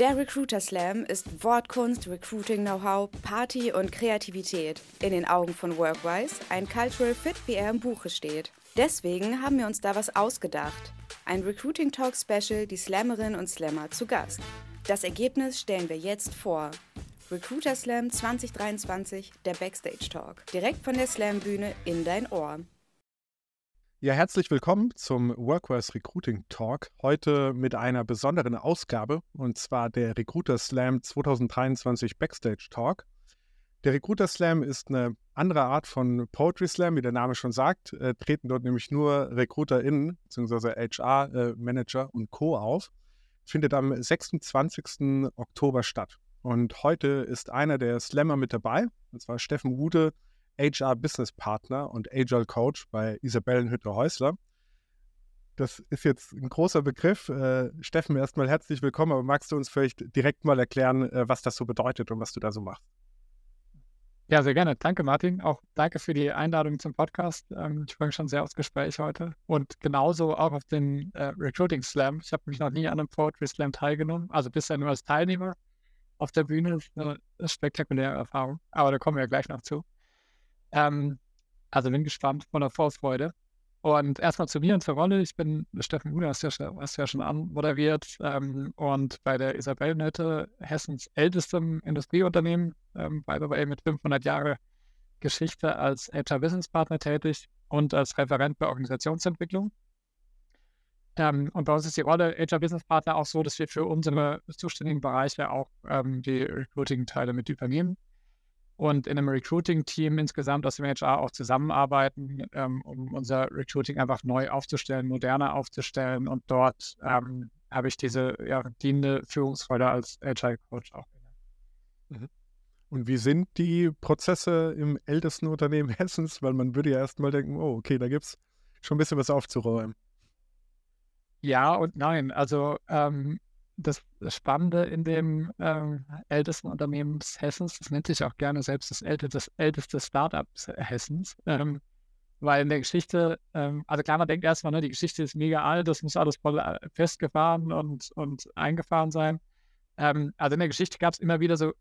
Der Recruiter Slam ist Wortkunst, Recruiting-Know-how, Party und Kreativität. In den Augen von Workwise ein Cultural Fit, wie er im Buche steht. Deswegen haben wir uns da was ausgedacht. Ein Recruiting Talk Special, die Slammerinnen und Slammer zu Gast. Das Ergebnis stellen wir jetzt vor. Recruiter Slam 2023, der Backstage Talk. Direkt von der Slam-Bühne in dein Ohr. Ja, herzlich willkommen zum Workforce Recruiting Talk. Heute mit einer besonderen Ausgabe und zwar der Recruiter Slam 2023 Backstage Talk. Der Recruiter Slam ist eine andere Art von Poetry Slam, wie der Name schon sagt. Äh, treten dort nämlich nur RecruiterInnen bzw. HR-Manager äh, und Co. auf. Findet am 26. Oktober statt. Und heute ist einer der Slammer mit dabei, und zwar Steffen Wude, HR Business Partner und Agile Coach bei Isabellenhütter Häusler. Das ist jetzt ein großer Begriff. Äh, Steffen, erstmal herzlich willkommen, aber magst du uns vielleicht direkt mal erklären, äh, was das so bedeutet und was du da so machst? Ja, sehr gerne. Danke, Martin. Auch danke für die Einladung zum Podcast. Ähm, ich freue mich schon sehr aufs Gespräch heute. Und genauso auch auf den äh, Recruiting Slam. Ich habe mich noch nie an einem Poetry Slam teilgenommen, also bisher nur als Teilnehmer auf der Bühne. Das ist eine spektakuläre Erfahrung. Aber da kommen wir ja gleich noch zu. Ähm, also bin gespannt von der Vorfreude. Und erstmal zu mir und zur Rolle. Ich bin Steffen Huder, hast du ja, hast ja schon anmoderiert. Ähm, und bei der Isabellenhütte, Hessens ältestem Industrieunternehmen, ähm, by the way, mit 500 Jahre Geschichte als HR Business Partner tätig und als Referent bei Organisationsentwicklung. Ähm, und bei uns ist die Rolle HR Business Partner auch so, dass wir für unsere zuständigen Bereiche auch ähm, die Recruiting-Teile mit übernehmen und in einem Recruiting-Team insgesamt aus dem HR auch zusammenarbeiten, ähm, um unser Recruiting einfach neu aufzustellen, moderner aufzustellen. Und dort ähm, habe ich diese ja, dienende Führungsrolle als HR-Coach auch. Mhm. Und wie sind die Prozesse im ältesten Unternehmen Hessens? Weil man würde ja erstmal denken, oh, okay, da gibt es schon ein bisschen was aufzuräumen. Ja und nein. Also ähm, das Spannende in dem ähm, ältesten Unternehmen Hessens, das nennt sich auch gerne selbst das älteste, das älteste Startup Hessens, ähm, weil in der Geschichte, ähm, also klar, man denkt erstmal, ne, die Geschichte ist mega alt, das muss alles voll äh, festgefahren und, und eingefahren sein. Ähm, also in der Geschichte gab es immer wieder so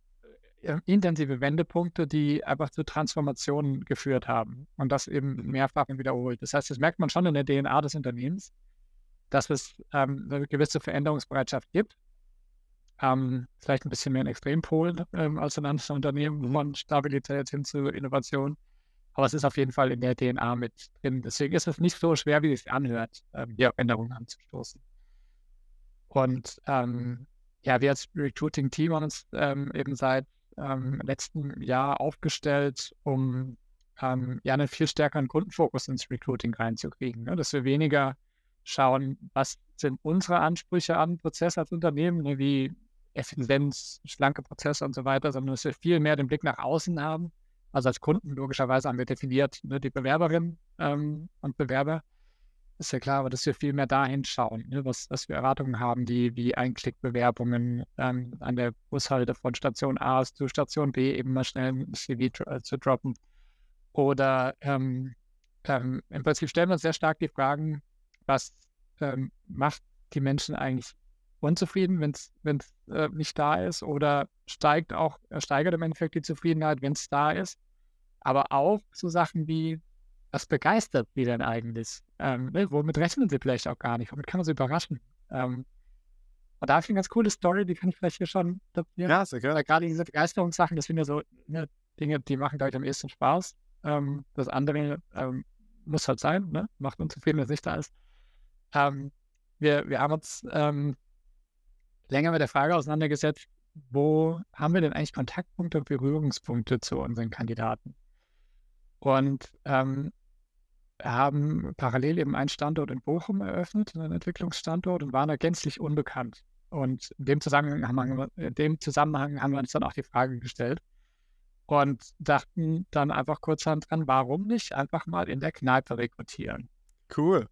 äh, intensive Wendepunkte, die einfach zu Transformationen geführt haben und das eben mehrfach wiederholt. Das heißt, das merkt man schon in der DNA des Unternehmens dass es ähm, eine gewisse Veränderungsbereitschaft gibt. Ähm, vielleicht ein bisschen mehr ein Extrempol ähm, als in anderen Unternehmen von Stabilität hin zu Innovation. Aber es ist auf jeden Fall in der DNA mit drin. Deswegen ist es nicht so schwer, wie es anhört, ähm, hier Änderungen anzustoßen. Und ähm, ja, wir als Recruiting-Team haben uns ähm, eben seit ähm, letztem Jahr aufgestellt, um ähm, ja einen viel stärkeren Kundenfokus ins Recruiting reinzukriegen. Ne? Dass wir weniger schauen, was sind unsere Ansprüche an Prozess als Unternehmen, ne, wie Effizienz, schlanke Prozesse und so weiter, sondern dass wir viel mehr den Blick nach außen haben. Also als Kunden logischerweise haben wir definiert ne, die Bewerberinnen ähm, und Bewerber. Ist ja klar, aber dass wir viel mehr dahin schauen, ne, was, was wir Erwartungen haben, die wie Einklickbewerbungen ähm, an der Bushalte von Station A zu Station B eben mal schnell ein CV äh, zu droppen. Oder ähm, ähm, im Prinzip stellen wir uns sehr stark die Fragen, was ähm, macht die Menschen eigentlich unzufrieden, wenn es äh, nicht da ist oder steigt auch, äh, steigert im Endeffekt die Zufriedenheit, wenn es da ist. Aber auch so Sachen wie, was begeistert sie denn eigentlich? Ähm, ne, womit rechnen sie vielleicht auch gar nicht? Womit kann man sie überraschen? Ähm, und da habe ich eine ganz coole Story, die kann ich vielleicht hier schon. Ja, sehr gerne. Gerade diese Begeisterungssachen, das sind ja so ne, Dinge, die machen, glaube ich, am ehesten Spaß. Ähm, das andere ähm, muss halt sein, ne? macht unzufrieden, wenn es nicht da ist. Ähm, wir, wir haben uns ähm, länger mit der Frage auseinandergesetzt, wo haben wir denn eigentlich Kontaktpunkte und Berührungspunkte zu unseren Kandidaten? Und ähm, haben parallel eben einen Standort in Bochum eröffnet, einen Entwicklungsstandort, und waren da gänzlich unbekannt. Und in dem Zusammenhang haben wir, in dem Zusammenhang haben wir uns dann auch die Frage gestellt und dachten dann einfach kurzhand dran, warum nicht einfach mal in der Kneipe rekrutieren? Cool.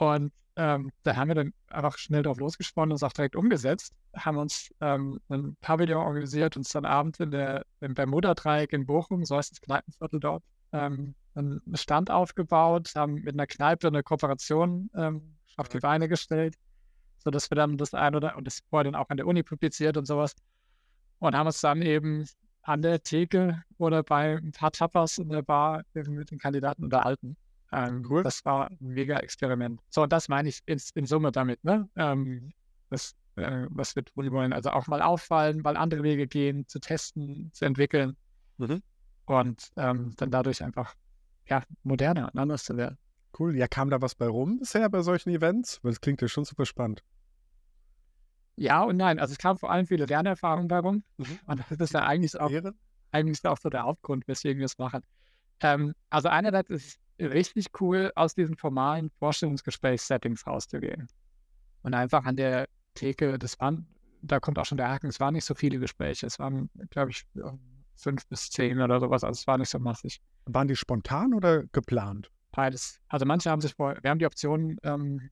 Und ähm, da haben wir dann einfach schnell drauf losgesponnen und es auch direkt umgesetzt. Haben uns ähm, ein Pavillon organisiert, uns dann abends in der, im Bermuda-Dreieck in Bochum, so heißt das Kneipenviertel dort, ähm, einen Stand aufgebaut, haben mit einer Kneipe eine Kooperation ähm, auf die Beine gestellt, sodass wir dann das ein oder und das wurde dann auch an der Uni publiziert und sowas. Und haben uns dann eben an der Theke oder bei ein paar Tapas in der Bar mit den Kandidaten unterhalten. Ähm, cool. Das war ein mega Experiment. So, und das meine ich in, in Summe damit, ne? Ähm, das, äh, was wir tun wollen. Also auch mal auffallen, mal andere Wege gehen, zu testen, zu entwickeln. Mhm. Und ähm, dann dadurch einfach ja, moderner und anders zu werden. Cool. Ja, kam da was bei rum bisher bei solchen Events? Weil es klingt ja schon super spannend. Ja und nein. Also es kam vor allem viele Lernerfahrungen bei rum. Mhm. Und das ist ja eigentlich auch, eigentlich auch so der Hauptgrund, weswegen wir es machen. Ähm, also einerseits ist es richtig cool, aus diesen formalen Vorstellungsgesprächs-Settings rauszugehen. Und einfach an der Theke, das waren, da kommt auch schon der Haken, es waren nicht so viele Gespräche. Es waren, glaube ich, fünf bis zehn oder sowas. Also es war nicht so massig. Waren die spontan oder geplant? Beides. Also manche haben sich vorher, wir haben die Option ähm,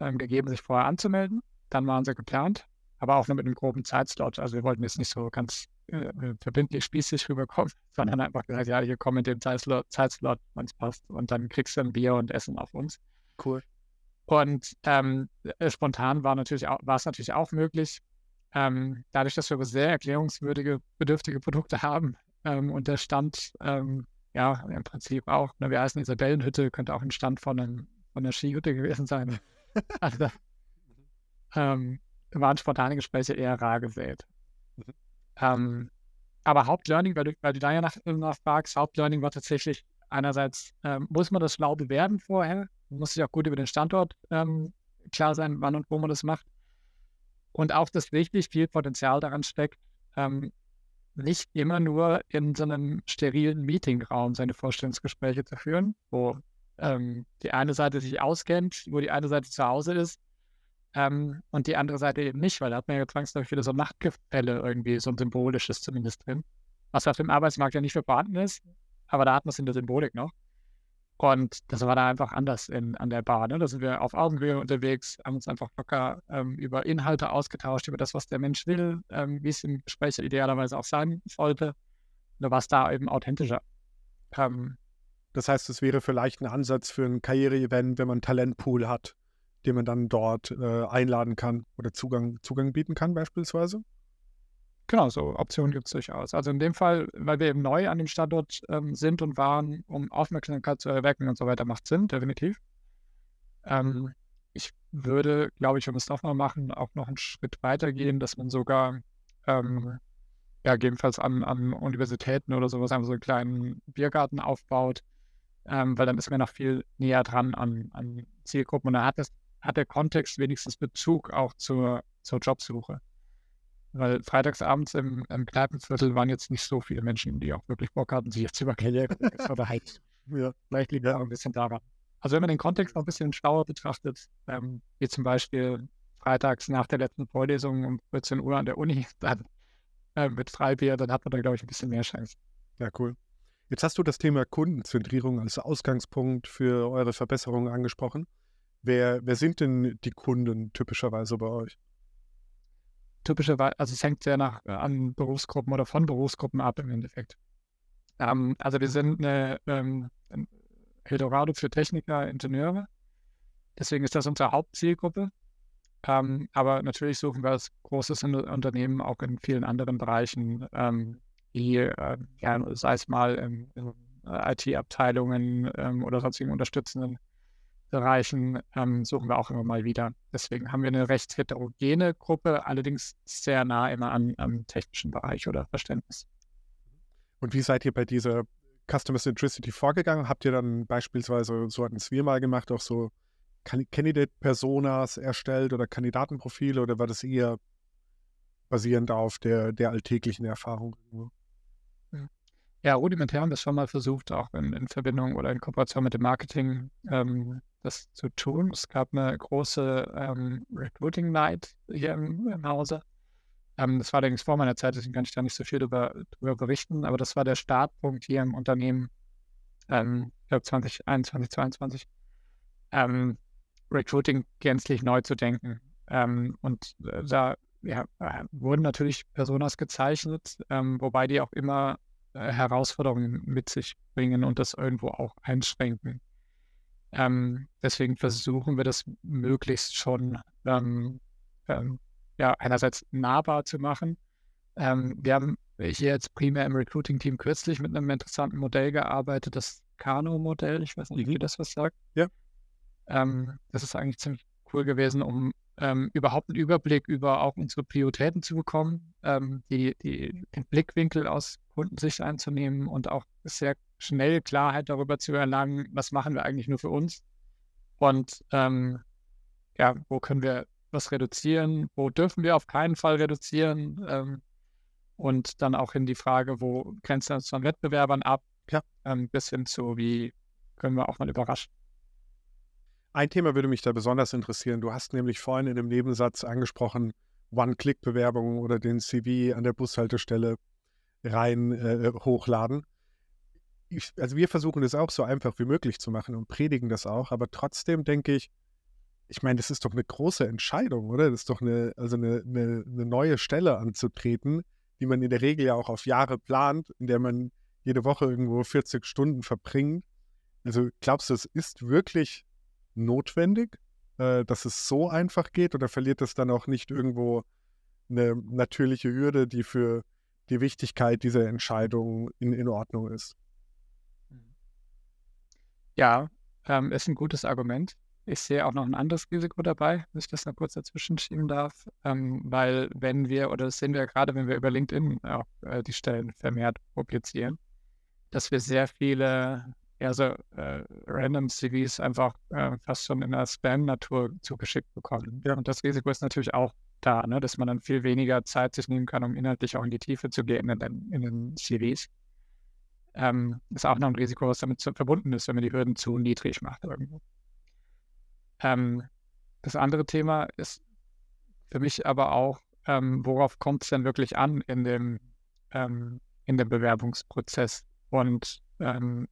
ähm, gegeben, sich vorher anzumelden. Dann waren sie geplant, aber auch nur mit einem groben Zeitslot. Also wir wollten jetzt nicht so ganz äh, verbindlich spießig rüberkommen, sondern einfach gesagt, ja, hier komm in dem Zeitslot, Zeitslot wenn es passt. Und dann kriegst du ein Bier und Essen auf uns. Cool. Und ähm, äh, spontan war natürlich war es natürlich auch möglich. Ähm, dadurch, dass wir sehr erklärungswürdige, bedürftige Produkte haben ähm, und der Stand ähm, ja im Prinzip auch, ne, wir heißen Isabellenhütte, könnte auch ein Stand von, einem, von einer Skihütte gewesen sein. also, ähm, waren spontane Gespräche eher rar gesät. Mhm. Ähm, aber Hauptlearning, weil du, weil du da ja nach, nach fragst, Hauptlearning war tatsächlich einerseits, ähm, muss man das schlau bewerben vorher, muss sich auch gut über den Standort ähm, klar sein, wann und wo man das macht. Und auch, dass richtig viel Potenzial daran steckt, ähm, nicht immer nur in so einem sterilen Meetingraum seine Vorstellungsgespräche zu führen, wo ähm, die eine Seite sich auskennt, wo die eine Seite zu Hause ist ähm, und die andere Seite eben nicht, weil da hat man ja zwangsläufig wieder so Machtgefälle irgendwie, so ein symbolisches zumindest drin, was auf dem Arbeitsmarkt ja nicht für vorhanden ist, aber da hat man es in der Symbolik noch. Und das war da einfach anders in, an der Bar. Ne? Da sind wir auf Augenhöhe unterwegs, haben uns einfach locker ähm, über Inhalte ausgetauscht, über das, was der Mensch will, ähm, wie es im Gespräch idealerweise auch sein sollte. Da war es da eben authentischer. Ähm, das heißt, es wäre vielleicht ein Ansatz für ein Karriere-Event, wenn man Talentpool hat, den man dann dort äh, einladen kann oder Zugang, Zugang bieten kann beispielsweise? Genau, so Optionen gibt es durchaus. Also in dem Fall, weil wir eben neu an dem Standort ähm, sind und waren, um Aufmerksamkeit zu erwecken und so weiter, macht Sinn, definitiv. Ähm, ich würde, glaube ich, wenn wir es nochmal machen, auch noch einen Schritt weiter gehen, dass man sogar, ähm, ja, gegebenenfalls an, an Universitäten oder sowas einfach so einen kleinen Biergarten aufbaut, ähm, weil dann ist man noch viel näher dran an, an Zielgruppen und da hat, das, hat der Kontext wenigstens Bezug auch zur, zur Jobsuche. Weil freitagsabends im, im Kneipenviertel waren jetzt nicht so viele Menschen, die auch wirklich Bock hatten, sich jetzt über Karriere oder halt. Ja. Vielleicht liegt ja auch ein bisschen daran. Also wenn man den Kontext noch ein bisschen schlauer betrachtet, ähm, wie zum Beispiel freitags nach der letzten Vorlesung um 14 Uhr an der Uni, dann äh, mit Freibier, dann hat man da, glaube ich, ein bisschen mehr Chance. Ja, cool. Jetzt hast du das Thema Kundenzentrierung als Ausgangspunkt für eure Verbesserungen angesprochen. Wer, wer sind denn die Kunden typischerweise bei euch? typischerweise, also es hängt sehr nach äh, an Berufsgruppen oder von Berufsgruppen ab im Endeffekt. Ähm, also wir sind eine ähm, Eldorado für Techniker, Ingenieure. Deswegen ist das unsere Hauptzielgruppe. Ähm, aber natürlich suchen wir als großes Unternehmen auch in vielen anderen Bereichen, ähm, die, äh, ja, sei es mal in, in äh, IT-Abteilungen ähm, oder sonstigen unterstützenden Bereichen ähm, suchen wir auch immer mal wieder. Deswegen haben wir eine recht heterogene Gruppe, allerdings sehr nah immer an, am technischen Bereich oder Verständnis. Und wie seid ihr bei dieser Customer Centricity vorgegangen? Habt ihr dann beispielsweise, so hatten es wir mal gemacht, auch so Candidate-Personas erstellt oder Kandidatenprofile oder war das eher basierend auf der, der alltäglichen Erfahrung? Ja, rudimentär haben wir schon mal versucht, auch in, in, Verbindung oder in Kooperation mit dem Marketing ähm, das zu tun. Es gab eine große ähm, Recruiting Night hier im, im Hause. Ähm, das war allerdings vor meiner Zeit, deswegen kann ich da nicht so viel darüber, darüber berichten, aber das war der Startpunkt hier im Unternehmen, ich glaube 2021, 2022, ähm, Recruiting gänzlich neu zu denken. Ähm, und äh, da ja, äh, wurden natürlich Personas gezeichnet, ähm, wobei die auch immer Herausforderungen mit sich bringen und das irgendwo auch einschränken. Ähm, deswegen versuchen wir das möglichst schon ähm, ähm, ja, einerseits nahbar zu machen. Ähm, wir haben hier jetzt primär im Recruiting-Team kürzlich mit einem interessanten Modell gearbeitet, das Kano-Modell. Ich weiß nicht, mhm. wie das was sagt. Ja. Ähm, das ist eigentlich ziemlich cool gewesen, um ähm, überhaupt einen Überblick über auch unsere Prioritäten zu bekommen, ähm, die, die, den Blickwinkel aus Kundensicht einzunehmen und auch sehr schnell Klarheit darüber zu erlangen, was machen wir eigentlich nur für uns und ähm, ja, wo können wir was reduzieren, wo dürfen wir auf keinen Fall reduzieren ähm, und dann auch in die Frage, wo grenzen wir uns von Wettbewerbern ab, ja. ähm, bis hin zu, wie können wir auch mal überraschen. Ein Thema würde mich da besonders interessieren. Du hast nämlich vorhin in dem Nebensatz angesprochen, One-Click-Bewerbungen oder den CV an der Bushaltestelle rein äh, hochladen. Ich, also wir versuchen das auch so einfach wie möglich zu machen und predigen das auch, aber trotzdem denke ich, ich meine, das ist doch eine große Entscheidung, oder? Das ist doch eine, also eine, eine, eine neue Stelle anzutreten, die man in der Regel ja auch auf Jahre plant, in der man jede Woche irgendwo 40 Stunden verbringt. Also glaubst du, es ist wirklich notwendig, äh, dass es so einfach geht oder verliert es dann auch nicht irgendwo eine natürliche Hürde, die für die Wichtigkeit dieser Entscheidung in, in Ordnung ist? Ja, ähm, ist ein gutes Argument. Ich sehe auch noch ein anderes Risiko dabei, wenn ich das noch kurz dazwischen schieben darf, ähm, weil wenn wir, oder das sehen wir ja gerade, wenn wir über LinkedIn auch äh, die Stellen vermehrt publizieren, dass wir sehr viele eher so äh, random CVs einfach äh, fast schon in der Spam-Natur zugeschickt bekommen. Ja. Und das Risiko ist natürlich auch da, ne, dass man dann viel weniger Zeit sich nehmen kann, um inhaltlich auch in die Tiefe zu gehen in den, in den CVs. Ähm, ist auch noch ein Risiko, was damit zu, verbunden ist, wenn man die Hürden zu niedrig macht irgendwo. Ähm, das andere Thema ist für mich aber auch, ähm, worauf kommt es denn wirklich an in dem, ähm, in dem Bewerbungsprozess? Und ähm,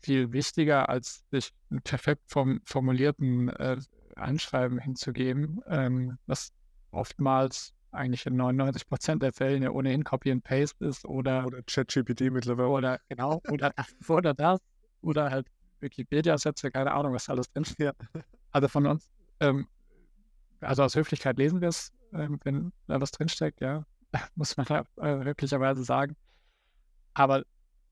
viel wichtiger, als sich perfekt form formulierten äh, Anschreiben hinzugeben, ähm, was oftmals eigentlich in 99 Prozent der Fälle ja ohnehin Copy and Paste ist oder oder ChatGPT mittlerweile oder genau oder oder das oder halt Wikipedia-Sätze, keine Ahnung, was alles drin. Ja. Also von uns, ähm, also aus Höflichkeit lesen wir es, ähm, wenn da was drinsteckt, ja, muss man ja äh, höflicherweise sagen. Aber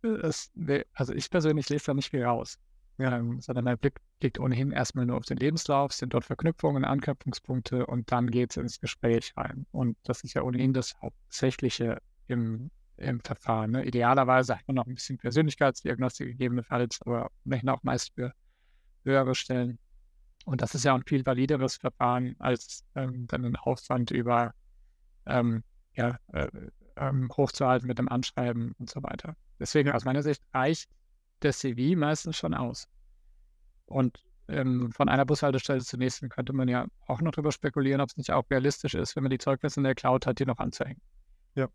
es, also ich persönlich lese da nicht viel raus. Ähm, sondern mein Blick liegt ohnehin erstmal nur auf den Lebenslauf, sind dort Verknüpfungen, Anknüpfungspunkte und dann geht es ins Gespräch rein. Und das ist ja ohnehin das Hauptsächliche im, im Verfahren. Ne? Idealerweise hat man noch ein bisschen Persönlichkeitsdiagnostik gegebenenfalls, aber ohnehin auch meist für höhere Stellen. Und das ist ja ein viel valideres Verfahren als ähm, dann ein Aufwand über ähm, ja, äh, ähm, hochzuhalten mit dem Anschreiben und so weiter. Deswegen aus meiner Sicht reicht der CV meistens schon aus. Und ähm, von einer Bushaltestelle zur nächsten könnte man ja auch noch darüber spekulieren, ob es nicht auch realistisch ist, wenn man die Zeugnisse in der Cloud hat, die noch anzuhängen. Ja.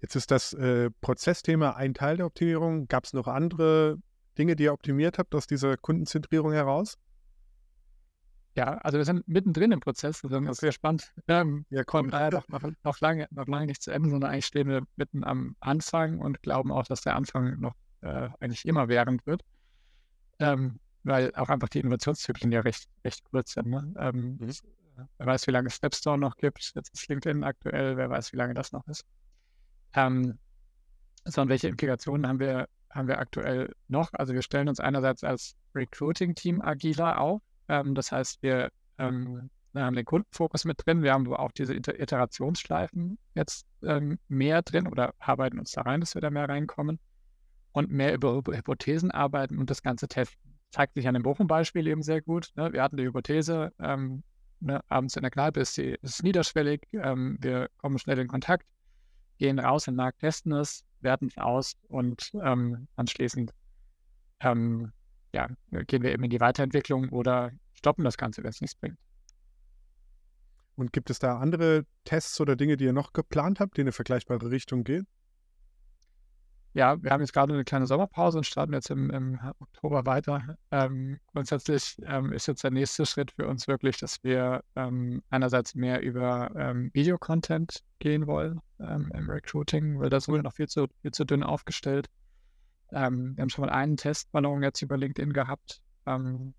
Jetzt ist das äh, Prozessthema ein Teil der Optimierung. Gab es noch andere Dinge, die ihr optimiert habt aus dieser Kundenzentrierung heraus? Ja, also wir sind mittendrin im Prozess, das ist sehr spannend. Ähm, wir kommen daher noch, noch, lange, noch lange nicht zu Ende, sondern eigentlich stehen wir mitten am Anfang und glauben auch, dass der Anfang noch äh, eigentlich immer während wird. Ähm, weil auch einfach die Innovationszyklen ja recht, recht kurz sind. Ne? Ähm, mhm. Wer weiß, wie lange Stepstone noch gibt. Jetzt ist LinkedIn aktuell, wer weiß, wie lange das noch ist. Ähm, so, und welche Implikationen haben wir, haben wir aktuell noch? Also wir stellen uns einerseits als Recruiting-Team agiler auf. Ähm, das heißt, wir, ähm, haben den Kundenfokus mit drin, wir haben auch diese Iterationsschleifen jetzt ähm, mehr drin oder arbeiten uns da rein, dass wir da mehr reinkommen und mehr über Hypothesen arbeiten und das Ganze testen. Zeigt sich an dem Bochum-Beispiel eben sehr gut. Ne? Wir hatten die Hypothese, ähm, ne, abends in der Kneipe ist, die, ist niederschwellig, ähm, wir kommen schnell in Kontakt, gehen raus in den Markt, testen es, werten es aus und ähm, anschließend ähm, ja, gehen wir eben in die Weiterentwicklung oder stoppen das Ganze, wenn es nichts bringt. Und gibt es da andere Tests oder Dinge, die ihr noch geplant habt, die in eine vergleichbare Richtung gehen? Ja, wir haben jetzt gerade eine kleine Sommerpause und starten jetzt im, im Oktober weiter. Ähm, grundsätzlich ähm, ist jetzt der nächste Schritt für uns wirklich, dass wir ähm, einerseits mehr über ähm, Videocontent gehen wollen ähm, im Recruiting, weil da sind wir noch viel zu, viel zu dünn aufgestellt. Ähm, wir haben schon mal einen Testballon jetzt über LinkedIn gehabt. Ähm,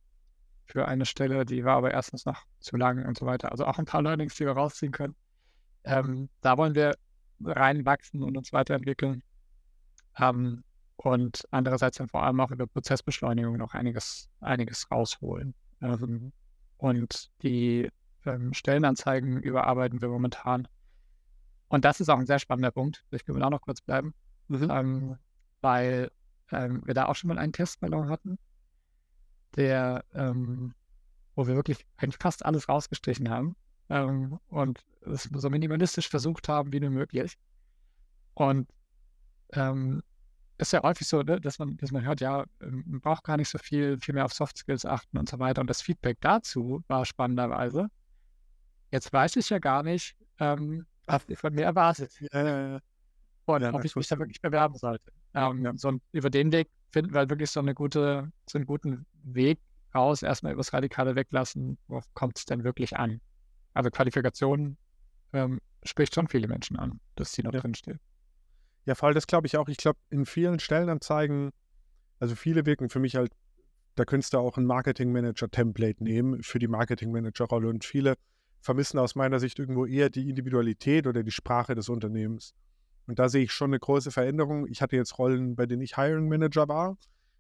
für eine Stelle, die war aber erstens noch zu lang und so weiter. Also auch ein paar Learnings, die wir rausziehen können. Ähm, da wollen wir reinwachsen und uns weiterentwickeln. Ähm, und andererseits dann vor allem auch über Prozessbeschleunigung noch einiges, einiges rausholen. Ähm, und die ähm, Stellenanzeigen überarbeiten wir momentan. Und das ist auch ein sehr spannender Punkt. Ich will auch noch kurz bleiben, mhm. ähm, weil ähm, wir da auch schon mal einen Testballon hatten, der, ähm, wo wir wirklich eigentlich fast alles rausgestrichen haben ähm, und es so minimalistisch versucht haben wie nur möglich. Und ähm, ist ja häufig so, ne, dass, man, dass man hört, ja, ähm, man braucht gar nicht so viel, viel mehr auf Soft Skills achten und so weiter. Und das Feedback dazu war spannenderweise. Jetzt weiß ich ja gar nicht, ähm, was ihr von mir erwartet. Ja. Und ja, ob ich mich da wirklich bewerben sollte. Ähm, ja. so, über den Weg finden wir halt wirklich so, eine gute, so einen guten Weg raus, erstmal übers Radikale weglassen, worauf kommt es denn wirklich an? Also Qualifikation ähm, spricht schon viele Menschen an, dass die noch ja. drinsteht. Ja, vor allem das glaube ich auch. Ich glaube, in vielen Stellenanzeigen, also viele wirken für mich halt, da könntest du auch ein Marketing-Manager-Template nehmen für die Marketing-Manager-Rolle und viele vermissen aus meiner Sicht irgendwo eher die Individualität oder die Sprache des Unternehmens. Und da sehe ich schon eine große Veränderung. Ich hatte jetzt Rollen, bei denen ich Hiring Manager war.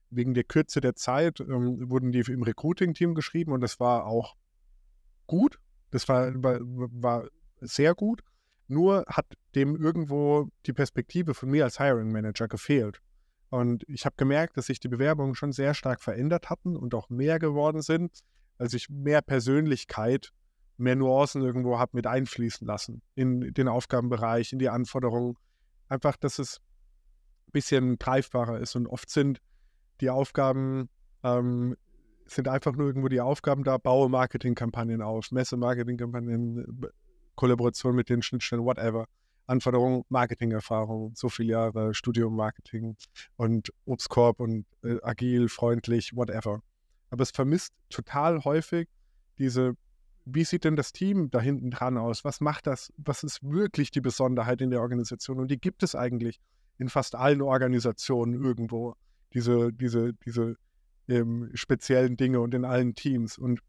Wegen der Kürze der Zeit ähm, wurden die im Recruiting-Team geschrieben und das war auch gut. Das war, war, war sehr gut. Nur hat dem irgendwo die Perspektive von mir als Hiring Manager gefehlt. Und ich habe gemerkt, dass sich die Bewerbungen schon sehr stark verändert hatten und auch mehr geworden sind, als ich mehr Persönlichkeit, mehr Nuancen irgendwo habe mit einfließen lassen in den Aufgabenbereich, in die Anforderungen. Einfach, dass es ein bisschen greifbarer ist. Und oft sind die Aufgaben, ähm, sind einfach nur irgendwo die Aufgaben da, baue Marketingkampagnen auf, messe Marketingkampagnen, Kollaboration mit den Schnittstellen, whatever. Anforderungen, Marketingerfahrung, so viele Jahre Studium Marketing und Obstkorb und äh, agil, freundlich, whatever. Aber es vermisst total häufig diese, wie sieht denn das Team da hinten dran aus? Was macht das? Was ist wirklich die Besonderheit in der Organisation? Und die gibt es eigentlich in fast allen Organisationen irgendwo, diese, diese, diese ähm, speziellen Dinge und in allen Teams. Und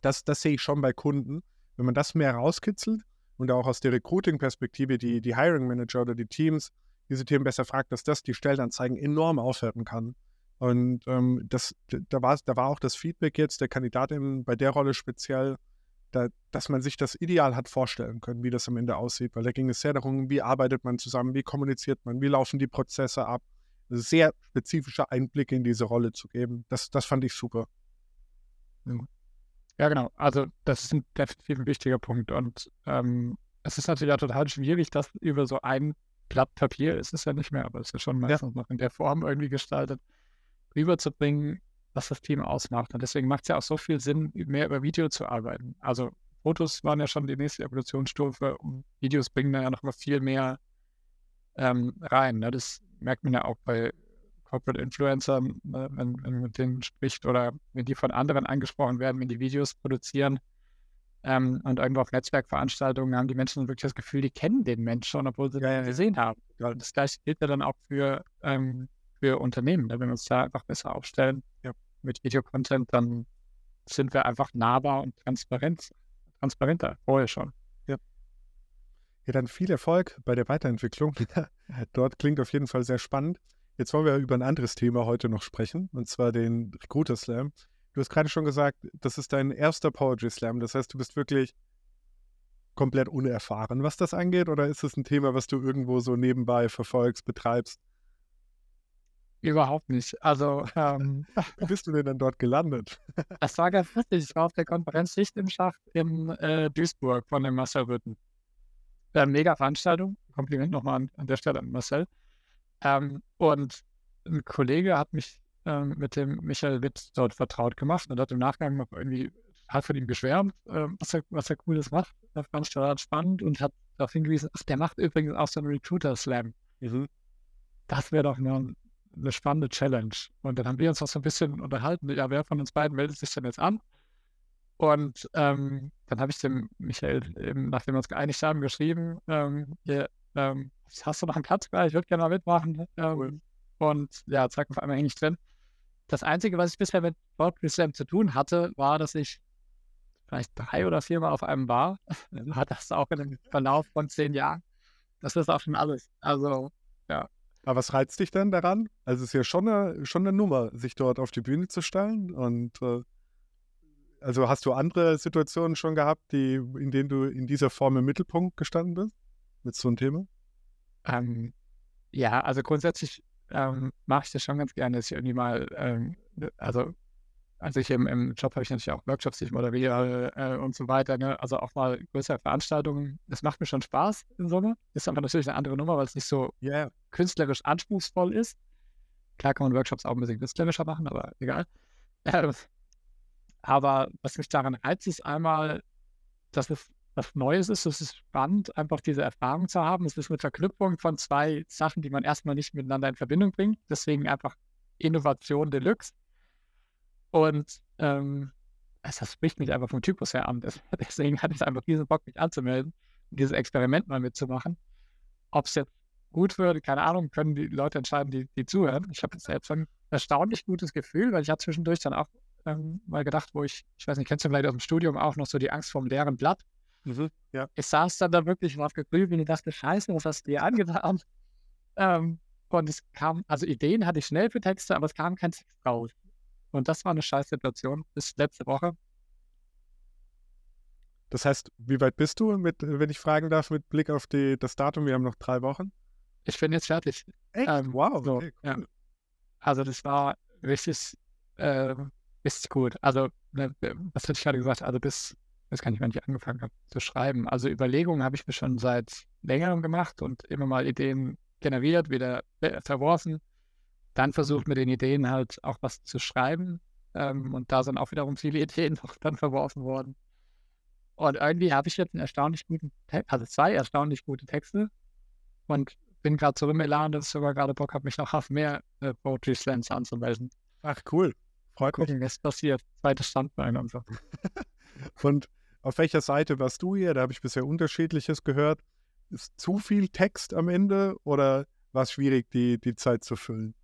das, das sehe ich schon bei Kunden wenn man das mehr rauskitzelt und auch aus der Recruiting-Perspektive die, die Hiring Manager oder die Teams diese Themen besser fragt, dass das die Stellenanzeigen enorm aufwerten kann. Und ähm, das, da, war, da war auch das Feedback jetzt der Kandidatin bei der Rolle speziell, da, dass man sich das ideal hat vorstellen können, wie das am Ende aussieht. Weil da ging es sehr darum, wie arbeitet man zusammen, wie kommuniziert man, wie laufen die Prozesse ab. Sehr spezifische Einblicke in diese Rolle zu geben. Das, das fand ich super. Ja. Genau. Also das ist ein, definitiv ein wichtiger Punkt. Und ähm, es ist natürlich auch total schwierig, das über so ein Blatt Papier, es ist ja nicht mehr, aber es ist ja schon meistens ja. noch in der Form irgendwie gestaltet, rüberzubringen, was das Team ausmacht. Und deswegen macht es ja auch so viel Sinn, mehr über Video zu arbeiten. Also Fotos waren ja schon die nächste Evolutionsstufe und Videos bringen da ja noch mal viel mehr ähm, rein. Ne? Das merkt man ja auch bei Corporate Influencer, ne, wenn, wenn man mit denen spricht oder wenn die von anderen angesprochen werden, wenn die Videos produzieren ähm, und irgendwo auf Netzwerkveranstaltungen haben die Menschen wirklich das Gefühl, die kennen den Menschen schon, obwohl sie ja, ihn gesehen haben. Das gleiche gilt ja dann auch für, ähm, für Unternehmen. Ne? Wenn wir uns da einfach besser aufstellen ja. mit Videocontent, dann sind wir einfach nahbar und transparent, transparenter, vorher schon. Ja. Ja, dann viel Erfolg bei der Weiterentwicklung. Dort klingt auf jeden Fall sehr spannend. Jetzt wollen wir über ein anderes Thema heute noch sprechen, und zwar den Recruiter Slam. Du hast gerade schon gesagt, das ist dein erster Poetry Slam. Das heißt, du bist wirklich komplett unerfahren, was das angeht, oder ist es ein Thema, was du irgendwo so nebenbei verfolgst, betreibst? Überhaupt nicht. Also, ähm, wie bist du denn dann dort gelandet? das war ganz lustig. Ich war auf der Konferenz Licht im Schacht in äh, Duisburg von dem Marcel Rütten. Äh, mega Veranstaltung. Kompliment nochmal an, an der Stelle an Marcel. Ähm, und ein Kollege hat mich ähm, mit dem Michael Witt dort vertraut gemacht und hat im Nachgang noch irgendwie hat von ihm geschwärmt, äh, was, er, was er Cooles macht. Das fand ich total spannend und hat darauf hingewiesen, ach, der macht übrigens auch so einen Recruiter-Slam. Mhm. Das wäre doch eine, eine spannende Challenge. Und dann haben wir uns noch so ein bisschen unterhalten, ja, wer von uns beiden meldet sich denn jetzt an? Und ähm, dann habe ich dem Michael, eben, nachdem wir uns geeinigt haben, geschrieben, ähm, hier, ähm, hast du noch einen Platz? Ich würde gerne mal mitmachen. Ähm, cool. Und ja, zack, auf einmal hänge ich drin. das Einzige, was ich bisher mit Poetry Slam zu tun hatte, war, dass ich vielleicht drei oder viermal auf einem war. Hat das auch in einem Verlauf von zehn Jahren. Das ist auch schon alles. Also, ja. Aber was reizt dich denn daran? Also es ist ja schon eine, schon eine Nummer, sich dort auf die Bühne zu stellen. Und äh, also hast du andere Situationen schon gehabt, die, in denen du in dieser Form im Mittelpunkt gestanden bist? Mit so einem Thema? Ähm, ja, also grundsätzlich ähm, mache ich das schon ganz gerne, dass ich irgendwie mal, ähm, also also ich im, im Job habe ich natürlich auch Workshops, die ich moderiere äh, und so weiter. Ne? Also auch mal größere Veranstaltungen. Das macht mir schon Spaß im Sommer. Ist aber natürlich eine andere Nummer, weil es nicht so yeah. künstlerisch anspruchsvoll ist. Klar kann man Workshops auch ein bisschen künstlerischer machen, aber egal. Äh, aber was mich daran reizt, ist einmal, dass es was Neues ist. Es ist spannend, einfach diese Erfahrung zu haben. Es ist eine Verknüpfung von zwei Sachen, die man erstmal nicht miteinander in Verbindung bringt. Deswegen einfach Innovation Deluxe. Und ähm, das spricht mich einfach vom Typus her an. Deswegen hatte ich einfach diesen Bock, mich anzumelden und dieses Experiment mal mitzumachen. Ob es jetzt gut wird, keine Ahnung, können die Leute entscheiden, die, die zuhören. Ich habe selbst ein erstaunlich gutes Gefühl, weil ich habe zwischendurch dann auch ähm, mal gedacht, wo ich, ich weiß nicht, kennst du vielleicht aus dem Studium auch noch so die Angst vorm leeren Blatt? Mhm, ja. Ich saß dann da wirklich und habe gegrübelt und ich dachte, scheiße, was hast du dir angetan? Ähm, und es kam, also Ideen hatte ich schnell für Texte, aber es kam kein Text raus. Und das war eine scheiß Situation bis letzte Woche. Das heißt, wie weit bist du, mit, wenn ich fragen darf, mit Blick auf die, das Datum? Wir haben noch drei Wochen. Ich bin jetzt fertig. Echt? Ähm, wow. So, okay, cool. ja. Also das war richtig, äh, richtig gut. Also, ne, was hatte ich gerade gesagt? Also bis, weiß gar nicht, wann ich angefangen habe zu schreiben. Also Überlegungen habe ich mir schon seit längerem gemacht und immer mal Ideen generiert, wieder verworfen dann versucht mit den Ideen halt auch was zu schreiben. Ähm, und da sind auch wiederum viele Ideen noch dann verworfen worden. Und irgendwie habe ich jetzt einen erstaunlich guten Text, also zwei erstaunlich gute Texte. Und bin gerade so im Elan, dass ich sogar gerade Bock habe, mich noch auf mehr äh, Poetry Slams anzumelden. Ach, cool. Freut Gucken, mich. was passiert. Zweites Standbein und so. und auf welcher Seite warst du hier? Da habe ich bisher unterschiedliches gehört. Ist zu viel Text am Ende oder war es schwierig, die, die Zeit zu füllen?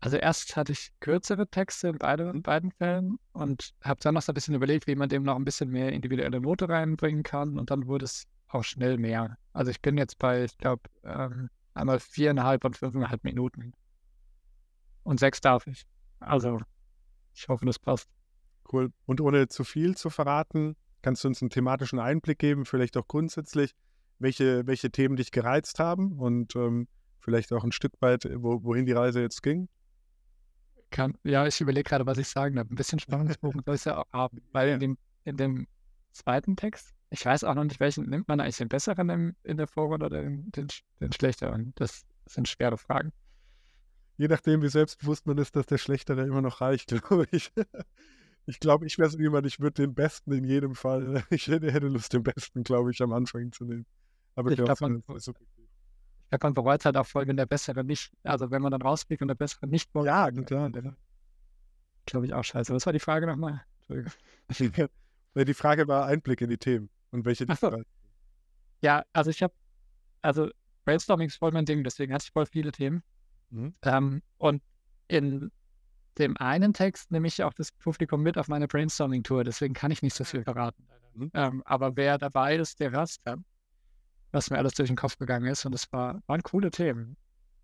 Also erst hatte ich kürzere Texte in, beide, in beiden Fällen und habe dann noch so ein bisschen überlegt, wie man dem noch ein bisschen mehr individuelle Note reinbringen kann und dann wurde es auch schnell mehr. Also ich bin jetzt bei, ich glaube, ähm, einmal viereinhalb und fünfeinhalb Minuten. Und sechs darf ich. Also ich hoffe, das passt. Cool. Und ohne zu viel zu verraten, kannst du uns einen thematischen Einblick geben, vielleicht auch grundsätzlich, welche, welche Themen dich gereizt haben und ähm, vielleicht auch ein Stück weit, wo, wohin die Reise jetzt ging? Kann, ja, ich überlege gerade, was ich sagen darf. Ein bisschen Spannungsbogen soll es ja auch haben, weil in dem, in dem zweiten Text, ich weiß auch noch nicht, welchen nimmt man eigentlich den besseren im, in der Vorrunde oder den, den, den schlechteren. Das sind schwere Fragen. Je nachdem, wie selbstbewusst man ist, dass der Schlechtere immer noch reicht, glaube ich. Ich glaube, ich wäre so jemand, ich würde den Besten in jedem Fall, ich hätte, hätte Lust, den Besten, glaube ich, am Anfang zu nehmen. Aber ich glaube, man, okay ja, man bereut halt auch voll, wenn der Bessere nicht, also wenn man dann rausfliegt und der Bessere nicht wollte. Ja, klar. Glaube ich auch scheiße. Was war die Frage nochmal? Entschuldigung. die Frage war Einblick in die Themen und welche so. Ja, also ich habe, also Brainstorming ist voll mein Ding, deswegen hatte ich voll viele Themen. Mhm. Ähm, und in dem einen Text nehme ich auch das Publikum mit auf meine Brainstorming-Tour, deswegen kann ich nicht so viel verraten. Mhm. Ähm, aber wer dabei ist, der hört dann was mir alles durch den Kopf gegangen ist. Und es war, waren coole Themen.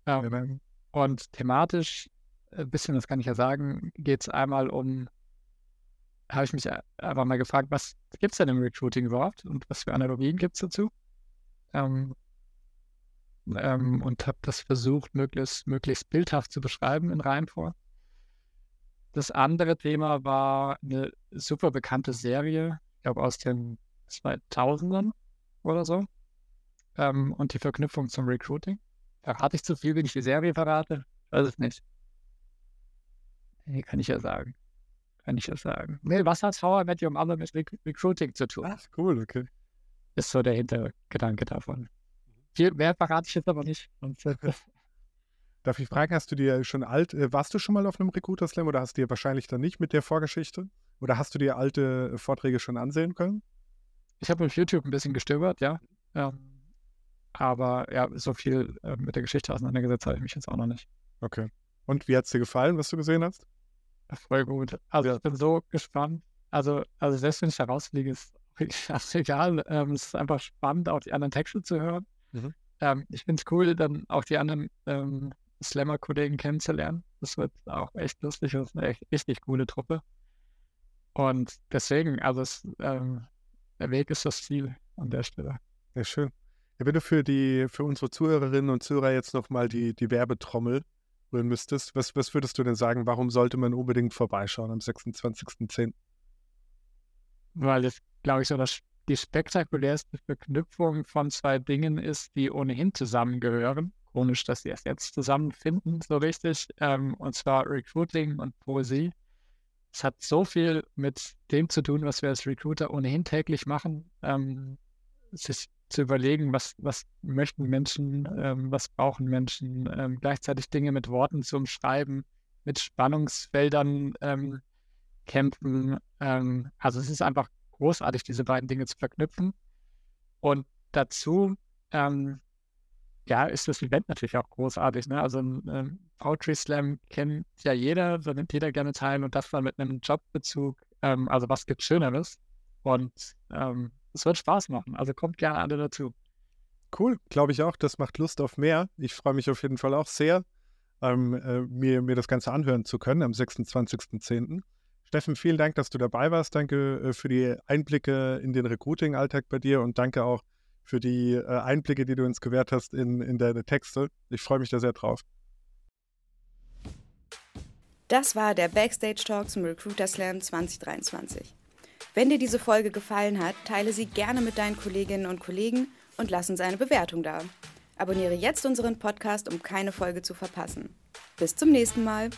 Ähm, und thematisch, ein äh, bisschen, das kann ich ja sagen, geht es einmal um, habe ich mich einfach mal gefragt, was gibt es denn im Recruiting überhaupt und was für Analogien gibt es dazu? Ähm, ähm, und habe das versucht, möglichst, möglichst bildhaft zu beschreiben in Reihenform. Das andere Thema war eine super bekannte Serie, ich glaube aus den 2000ern oder so ähm, und die Verknüpfung zum Recruiting. Verrate ich zu viel, wenn ich die Serie verrate? Weiß es nicht. Nee, kann ich ja sagen. Kann ich ja sagen. Nee, was hat How I Met Your Mother mit Rec Recruiting zu tun? Ach, cool, okay. Ist so der Hintergedanke davon. Viel mehr verrate ich jetzt aber nicht. Darf ich fragen, hast du dir schon alt, äh, warst du schon mal auf einem Recruiter Slam oder hast du dir wahrscheinlich dann nicht mit der Vorgeschichte? Oder hast du dir alte Vorträge schon ansehen können? Ich habe auf YouTube ein bisschen gestöbert, ja. ja. Aber ja, so viel äh, mit der Geschichte auseinandergesetzt habe ich mich jetzt auch noch nicht. Okay. Und wie hat es dir gefallen, was du gesehen hast? Voll gut. Also ja. ich bin so gespannt. Also, also selbst wenn ich herausfliege, ist auch egal. Ähm, es ist einfach spannend, auch die anderen Texte zu hören. Mhm. Ähm, ich finde es cool, dann auch die anderen ähm, Slammer-Kollegen kennenzulernen. Das wird auch echt lustig. Das ist eine echt richtig coole Truppe. Und deswegen, also es, ähm, der Weg ist das Ziel an der Stelle. Ja, schön. Ja, wenn du für die, für unsere Zuhörerinnen und Zuhörer jetzt nochmal die, die Werbetrommel rühren müsstest, was, was würdest du denn sagen, warum sollte man unbedingt vorbeischauen am 26.10.? Weil es, glaube ich, so das, die spektakulärste Verknüpfung von zwei Dingen ist, die ohnehin zusammengehören. Komisch, dass sie erst jetzt zusammenfinden, so richtig. Ähm, und zwar Recruiting und Poesie. Es hat so viel mit dem zu tun, was wir als Recruiter ohnehin täglich machen. Ähm, sich zu überlegen, was, was möchten Menschen, ähm, was brauchen Menschen, ähm, gleichzeitig Dinge mit Worten zu umschreiben, mit Spannungsfeldern ähm, kämpfen. Ähm, also es ist einfach großartig, diese beiden Dinge zu verknüpfen. Und dazu ähm, ja, ist das Event natürlich auch großartig. Ne? Also ein ähm, Poetry Slam kennt ja jeder, da nimmt jeder gerne teil und das dann mit einem Jobbezug. Also was gibt Schöneres? Und ähm, es wird Spaß machen. Also kommt gerne alle dazu. Cool, glaube ich auch. Das macht Lust auf mehr. Ich freue mich auf jeden Fall auch sehr, ähm, äh, mir, mir das Ganze anhören zu können am 26.10. Steffen, vielen Dank, dass du dabei warst. Danke äh, für die Einblicke in den Recruiting-Alltag bei dir und danke auch für die äh, Einblicke, die du uns gewährt hast in, in deine Texte. Ich freue mich da sehr drauf. Das war der Backstage Talk zum Recruiter Slam 2023. Wenn dir diese Folge gefallen hat, teile sie gerne mit deinen Kolleginnen und Kollegen und lass uns eine Bewertung da. Abonniere jetzt unseren Podcast, um keine Folge zu verpassen. Bis zum nächsten Mal.